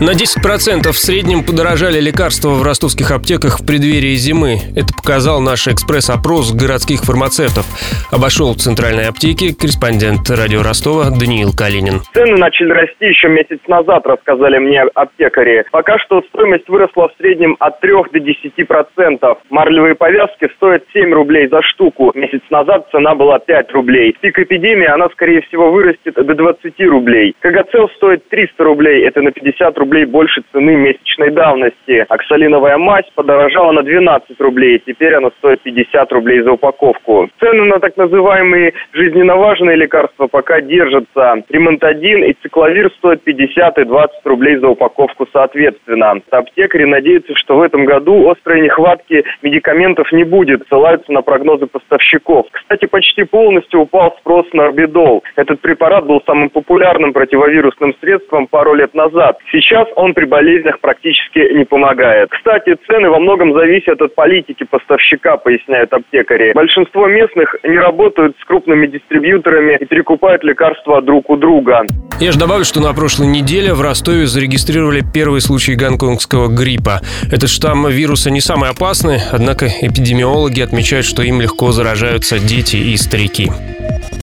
На 10% в среднем подорожали лекарства в ростовских аптеках в преддверии зимы. Это показал наш экспресс-опрос городских фармацевтов. Обошел центральные аптеки корреспондент радио Ростова Даниил Калинин. Цены начали расти еще месяц назад, рассказали мне аптекари. Пока что стоимость выросла в среднем от 3 до 10%. Марлевые повязки стоят 7 рублей за штуку. Месяц назад цена была 5 рублей. В пик эпидемии она, скорее всего, вырастет до 20 рублей. Кагацел стоит 300 рублей. Это на 50 рублей рублей больше цены месячной давности. Оксалиновая мазь подорожала на 12 рублей, теперь она стоит 50 рублей за упаковку. Цены на так называемые жизненно важные лекарства пока держатся. Ремонтадин и цикловир стоят 50 и 20 рублей за упаковку соответственно. Аптекари надеются, что в этом году острой нехватки медикаментов не будет, ссылаются на прогнозы поставщиков. Кстати, почти полностью упал спрос на орбидол. Этот препарат был самым популярным противовирусным средством пару лет назад. Сейчас Сейчас он при болезнях практически не помогает. Кстати, цены во многом зависят от политики поставщика, поясняют аптекари. Большинство местных не работают с крупными дистрибьюторами и перекупают лекарства друг у друга. Я же добавлю, что на прошлой неделе в Ростове зарегистрировали первый случай гонконгского гриппа. Этот штамм вируса не самый опасный, однако эпидемиологи отмечают, что им легко заражаются дети и старики.